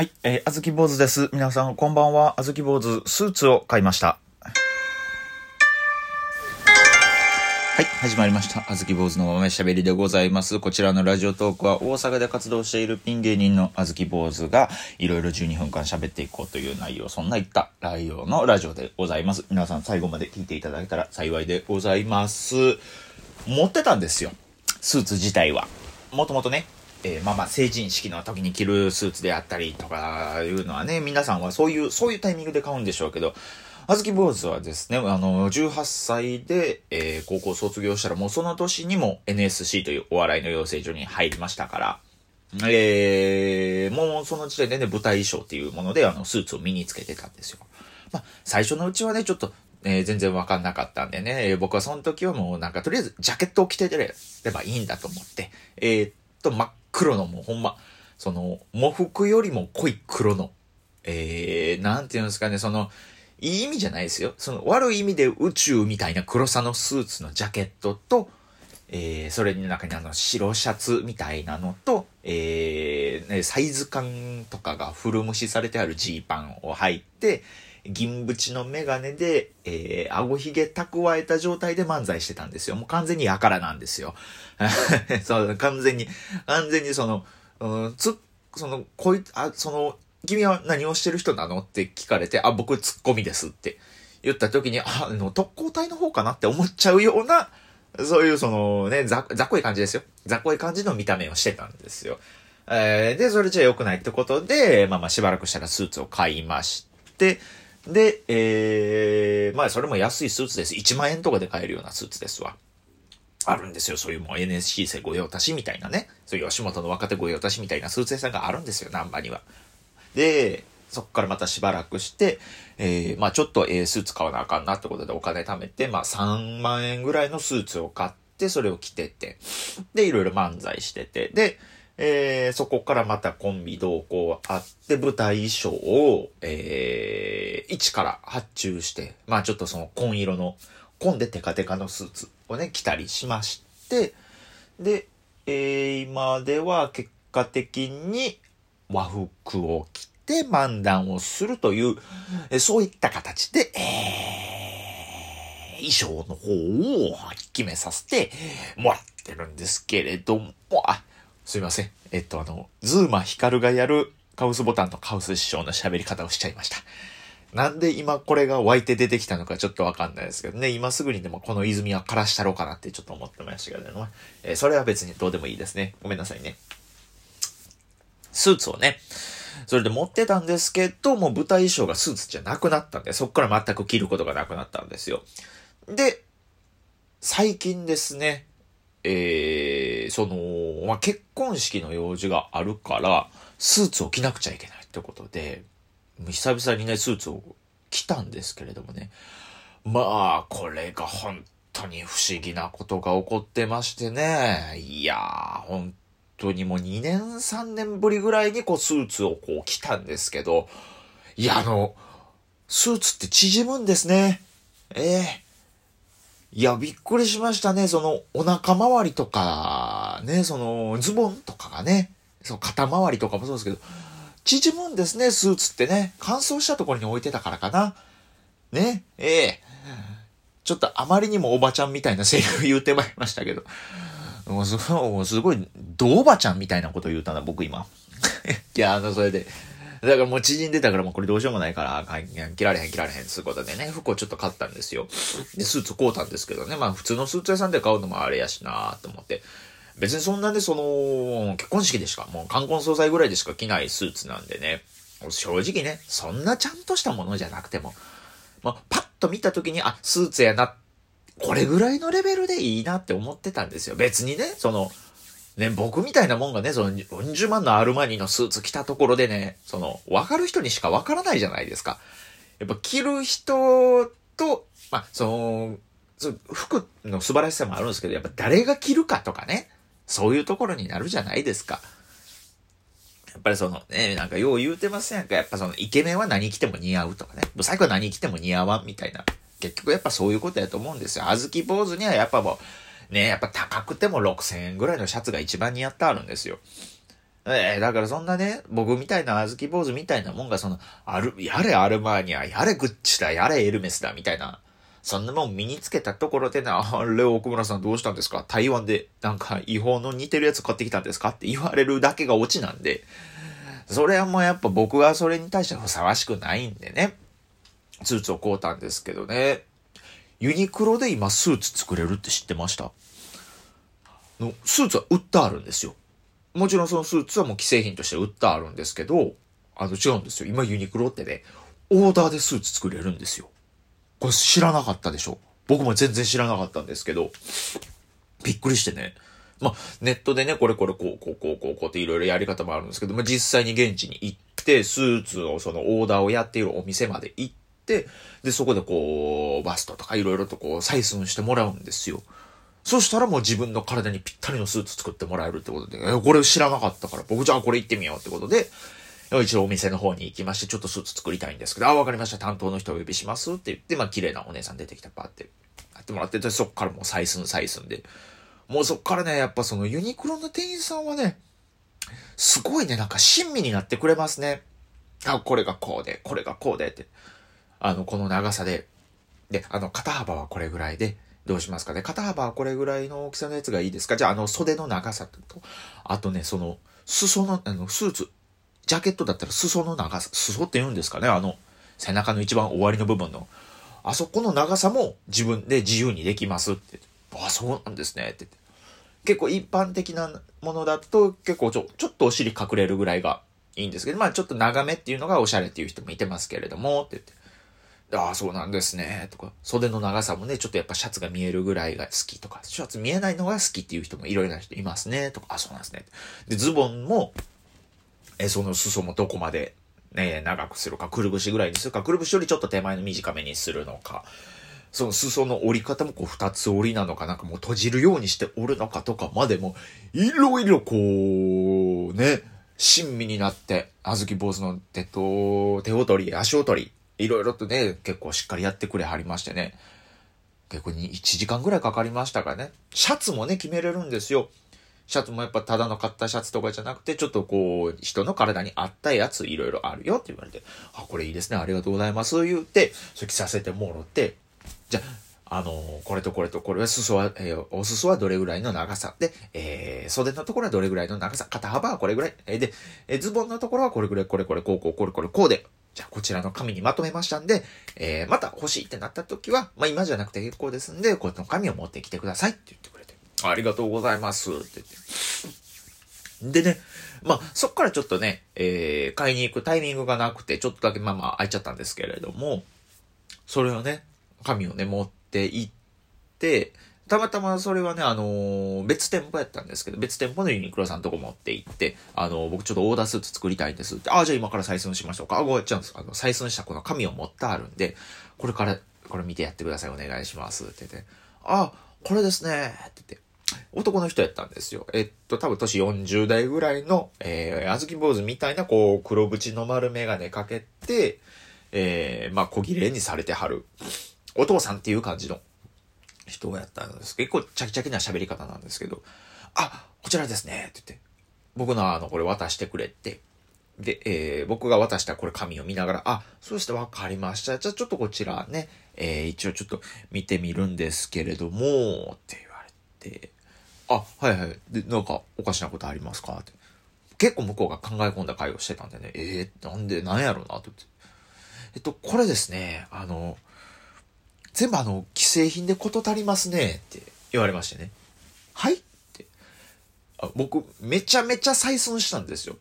はい、えー、あずき坊主です。皆さん、こんばんは。あずき坊主、スーツを買いました。はい、始まりました。あずき坊主の豆しゃべりでございます。こちらのラジオトークは大阪で活動しているピン芸人のあずき坊主がいろいろ12分間喋っていこうという内容、そんないった内容のラジオでございます。皆さん最後まで聞いていただけたら幸いでございます。持ってたんですよ。スーツ自体は。もともとね、えーまあまあ成人式の時に着るスーツであったりとかいうのはね、皆さんはそういう、そういうタイミングで買うんでしょうけど、あずき坊主はですね、あの、18歳で、えー高校卒業したらもうその年にも NSC というお笑いの養成所に入りましたから、えーもうその時点でね、舞台衣装っていうもので、あの、スーツを身につけてたんですよ。まあ、最初のうちはね、ちょっと、えー全然わかんなかったんでね、えー僕はその時はもうなんか、とりあえずジャケットを着てればいいんだと思って、えーっと、真っ黒のもうほんま、その、喪服よりも濃い黒の、えー、なんていうんですかね、その、いい意味じゃないですよ。その、悪い意味で宇宙みたいな黒さのスーツのジャケットと、えー、それの中にあの白シャツみたいなのと、えーね、サイズ感とかが古蒸しされてあるジーパンを履いて、銀縁のメガネで、えー、顎ひげ蓄えた状態で漫才してたんですよ。もう完全にやからなんですよ。そう、完全に、完全にその、うん、つ、その、こい、あ、その、君は何をしてる人なのって聞かれて、あ、僕ツッコミですって言った時に、あ、あの、特攻隊の方かなって思っちゃうような、そういうそのね、ざ、ざっこい感じですよ。ざっこい感じの見た目をしてたんですよ。えーで、それじゃ良くないってことで、まあまあしばらくしたらスーツを買いまして、で、えー、まあそれも安いスーツです。1万円とかで買えるようなスーツですわ。あるんですよ。そういうもう NSC 生御用達みたいなね。そういう吉本の若手御用達みたいなスーツ屋さんがあるんですよ、南波には。で、そこからまたしばらくして、えー、まあちょっとええスーツ買わなあかんなってことでお金貯めて、まあ3万円ぐらいのスーツを買って、それを着てて、で、いろいろ漫才してて、で、えー、そこからまたコンビ同行あって、舞台衣装を、えー、一から発注して、まあちょっとその紺色の、紺でテカテカのスーツをね、着たりしまして、で、えー、今では結果的に和服を着て漫談をするという、えそういった形で、えー、衣装の方を決めさせてもらってるんですけれども、あ、すいません。えっと、あの、ズーマヒカルがやるカウスボタンとカウス師匠の喋り方をしちゃいました。なんで今これが湧いて出てきたのかちょっとわかんないですけどね、今すぐにでもこの泉は枯らしたろうかなってちょっと思ってましたけどね。えーそれは別にどうでもいいですね。ごめんなさいね。スーツをね、それで持ってたんですけど、もう舞台衣装がスーツじゃなくなったんで、そこから全く着ることがなくなったんですよ。で、最近ですね、えー、その、まあ、結婚式の用事があるから、スーツを着なくちゃいけないってことで、久々にね、スーツを着たんですけれどもね。まあ、これが本当に不思議なことが起こってましてね。いやー、本当にもう2年3年ぶりぐらいにこうスーツをこう着たんですけど、いや、あの、スーツって縮むんですね。ええいや、びっくりしましたね。その、お腹周りとか、ね、その、ズボンとかがね、その肩周りとかもそうですけど、縮むんですね、スーツってね。乾燥したところに置いてたからかな。ね、ええちょっとあまりにもおばちゃんみたいなセリフ言うてまいりましたけど。もうすごい、もうすごい、どおばちゃんみたいなこと言うたな、僕今。いや、あの、それで。だからもう縮んでたからもうこれどうしようもないから、切られへん切られへんつうことでね、服をちょっと買ったんですよ。で、スーツ買うたんですけどね、まあ普通のスーツ屋さんで買うのもあれやしなと思って。別にそんなね、その、結婚式でしか、もう冠婚葬祭ぐらいでしか着ないスーツなんでね、正直ね、そんなちゃんとしたものじゃなくても、まあ、パッと見た時に、あ、スーツやな、これぐらいのレベルでいいなって思ってたんですよ。別にね、その、ね、僕みたいなもんがね、その40万のアルマニのスーツ着たところでね、その、わかる人にしかわからないじゃないですか。やっぱ着る人と、まあ、その、服の素晴らしさもあるんですけど、やっぱ誰が着るかとかね、そういうところになるじゃないですか。やっぱりそのね、なんかよう言うてませんか。やっぱそのイケメンは何着ても似合うとかね。最後は何着ても似合わんみたいな。結局やっぱそういうことやと思うんですよ。あずき坊主にはやっぱもう、ね、やっぱ高くても6000円ぐらいのシャツが一番似合ってあるんですよ。ええだからそんなね、僕みたいなあずき坊主みたいなもんが、その、ある、やれアルマーニア、やれグッチだ、やれエルメスだ、みたいな。そんなもん身につけたところでな、あれ、奥村さんどうしたんですか？台湾でなんか違法の似てるやつ買ってきたんですか？って言われるだけがオチなんで、それはもうやっぱ僕はそれに対してふさわしくないんでね、スーツを買うたんですけどね、ユニクロで今スーツ作れるって知ってました？のスーツは売ってあるんですよ。もちろんそのスーツはもう既製品として売ってあるんですけど、あの違うんですよ。今ユニクロってね、オーダーでスーツ作れるんですよ。これ知らなかったでしょ僕も全然知らなかったんですけど、びっくりしてね。まあ、ネットでね、これこれこう、こう、こう、こう、こうっていろいろやり方もあるんですけど、まあ、実際に現地に行って、スーツをそのオーダーをやっているお店まで行って、で、そこでこう、バストとかいろいろとこう、採寸してもらうんですよ。そしたらもう自分の体にぴったりのスーツ作ってもらえるってことで、え、これ知らなかったから、僕じゃあこれ行ってみようってことで、一応お店の方に行きまして、ちょっとスーツ作りたいんですけど、あ、わかりました。担当の人お呼びしますって言って、まあ、綺麗なお姉さん出てきたパーってやってもらってて、そっからもう採寸採寸で。もうそっからね、やっぱそのユニクロの店員さんはね、すごいね、なんか親身になってくれますね。あ、これがこうで、これがこうでって。あの、この長さで。で、あの、肩幅はこれぐらいで、どうしますかね。肩幅はこれぐらいの大きさのやつがいいですか？じゃあ、あの、袖の長さと、あとね、その、裾の、あの、スーツ、ジャケットだったら裾の長さ、裾って言うんですかねあの、背中の一番終わりの部分の。あそこの長さも自分で自由にできますって。あ、そうなんですねって結構一般的なものだと結構ちょ、ちょっとお尻隠れるぐらいがいいんですけど、まあちょっと長めっていうのがおしゃれっていう人もいてますけれども、って言って。ああ、そうなんですね。とか、袖の長さもね、ちょっとやっぱシャツが見えるぐらいが好きとか、シャツ見えないのが好きっていう人もいろいろな人いますね。とか、あ、そうなんですね。で、ズボンも、え、その裾もどこまで、ね、長くするか、くるぶしぐらいにするか、くるぶしよりちょっと手前の短めにするのか、その裾の折り方もこう二つ折りなのか、なんかもう閉じるようにして折るのかとかまでも、いろいろこう、ね、親身になって、あずき坊主の手と、手を取り、足を取り、いろいろとね、結構しっかりやってくれはりましてね。結構に1時間ぐらいかかりましたからね。シャツもね、決めれるんですよ。シャツもやっぱただの買ったシャツとかじゃなくて、ちょっとこう、人の体に合ったやついろいろあるよって言われて、あ、これいいですね、ありがとうございます、言って、それ着させてもろって、じゃあ、あの、これとこれとこれは裾は、えー、お裾はどれぐらいの長さで、えー、袖のところはどれぐらいの長さ、肩幅はこれぐらい、えー、で、えー、ズボンのところはこれぐらい、これこれ、こうこう、これこれ、こうで、じゃあこちらの紙にまとめましたんで、えー、また欲しいってなった時は、まあ今じゃなくて結構ですんで、この紙を持ってきてくださいって言ってくれて、ありがとうございますって言って。でね、まあそっからちょっとね、えー、買いに行くタイミングがなくて、ちょっとだけまあまあ空いちゃったんですけれども、それをね、紙をね、持って行って、たまたまそれはね、あのー、別店舗やったんですけど、別店舗のユニクロさんとこ持って行って、あのー、僕ちょっとオーダースーツ作りたいんですって、ああ、じゃあ今から採寸しましょうか。あ、ごめんちゃうんです。あの、採寸したこの紙を持ってあるんで、これから、これ見てやってください。お願いします。って言って、あ、これですね。って言って。男の人やったんですよ。えっと、多分年40代ぐらいの、えー、あずき坊主みたいな、こう、黒縁の丸メガネかけて、えー、まあ、小切れにされてはる。お父さんっていう感じの人をやったんです結構チャキチャキな喋り方なんですけど、あ、こちらですねって言って、僕のあの、これ渡してくれて、で、えー、僕が渡したこれ紙を見ながら、あ、そうしてわかりました。じゃあちょっとこちらね、えー、一応ちょっと見てみるんですけれども、って言われて、あ、はいはい。で、なんかおかしなことありますか？って。結構向こうが考え込んだ会をしてたんでね、えー、なんで、なんやろうな、って。えっと、これですね、あの、全部あの、既製品で事足りますねって言われましてね。はい？ってあ。僕、めちゃめちゃ採寸したんですよ。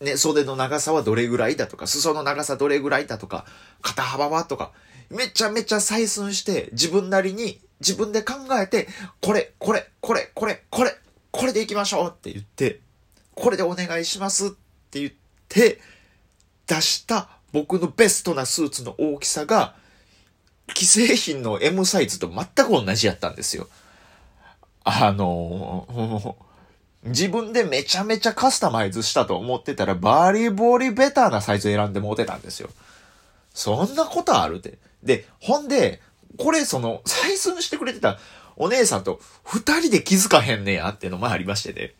ね、袖の長さはどれぐらいだとか、裾の長さどれぐらいだとか、肩幅はとか、めちゃめちゃ採寸して、自分なりに、自分で考えて、これ、これ、これ、これ、これ、これでいきましょうって言って、これでお願いしますって言って、出した僕のベストなスーツの大きさが、既製品の M サイズと全く同じやったんですよ。あの自分でめちゃめちゃカスタマイズしたと思ってたら、バリボリベターなサイズ選んでもうてたんですよ。そんなことあるって。で、ほんで、これその、採寸してくれてたお姉さんと二人で気づかへんねやってのもありましてね。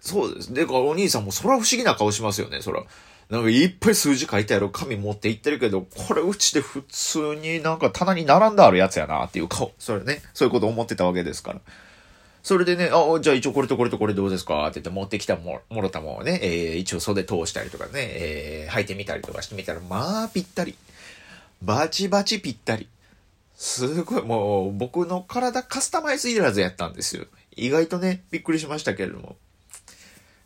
そうです。で、お兄さんもそら不思議な顔しますよね、そら。なんかいっぱい数字書いてある紙持って行ってるけど、これうちで普通になんか棚に並んであるやつやなっていう顔。それね、そういうこと思ってたわけですから。それでね、あ、じゃあ一応これとこれとこれどうですかって言って持ってきたももろたもね、えー、一応袖通したりとかね、えー、履いてみたりとかしてみたら、まあぴったり。バチバチぴったり。すごい、もう僕の体カスタマイズいらずやったんですよ。意外とね、びっくりしましたけれども。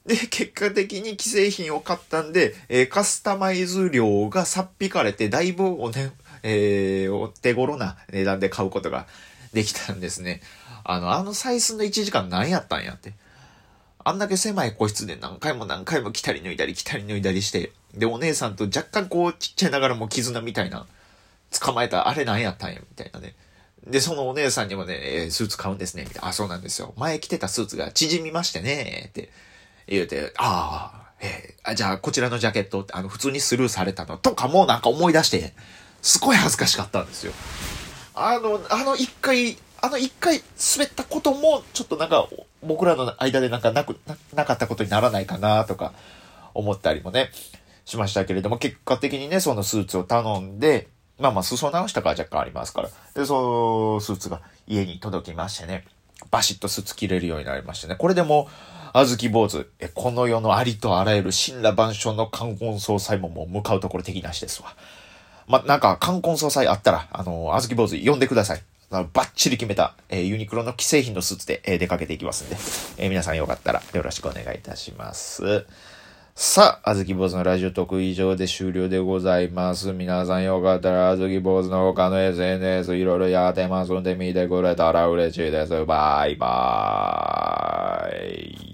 で、結果的に既製品を買ったんで、えー、カスタマイズ料がさっ引かれて、だいぶおね、えー、お手頃な値段で買うことができたんですね。あの、あの採寸の1時間何やったんやって。あんだけ狭い個室で何回も何回も来たり脱いだり来たり脱いだりして、で、お姉さんと若干こうちっちゃいながらも絆みたいな、捕まえたあれ何やったんや、みたいなね。で、そのお姉さんにもね、えスーツ買うんですね、みたいな。あ、そうなんですよ。前着てたスーツが縮みましてね、って言うて、ああ、えー、あ、じゃあこちらのジャケットって、あの、普通にスルーされたのとかもなんか思い出して、すごい恥ずかしかったんですよ。あの、あの一回、あの一回滑ったことも、ちょっとなんか、僕らの間でなんかなくな、なかったことにならないかなとか、思ったりもね、しましたけれども、結果的にね、そのスーツを頼んで、まあまあ、裾直したから若干ありますから。で、そのスーツが家に届きましてね、バシッとスーツ着れるようになりましてね。これでもあずき坊主、え、この世のありとあらゆる神羅万象の冠婚総裁ももう向かうところ敵なしですわ。ま、なんか、冠婚総裁あったら、あの、あずき坊主呼んでください。バッチリ決めた、えー、ユニクロの既製品のスーツで、えー、出かけていきますんで、えー、皆さんよかったらよろしくお願いいたします。さあ、あずき坊主のラジオ特以上で終了でございます。皆さんよかったら、あずき坊主の他の SNS いろいろやってますんで見てくれたら嬉しいです。バイバーイ。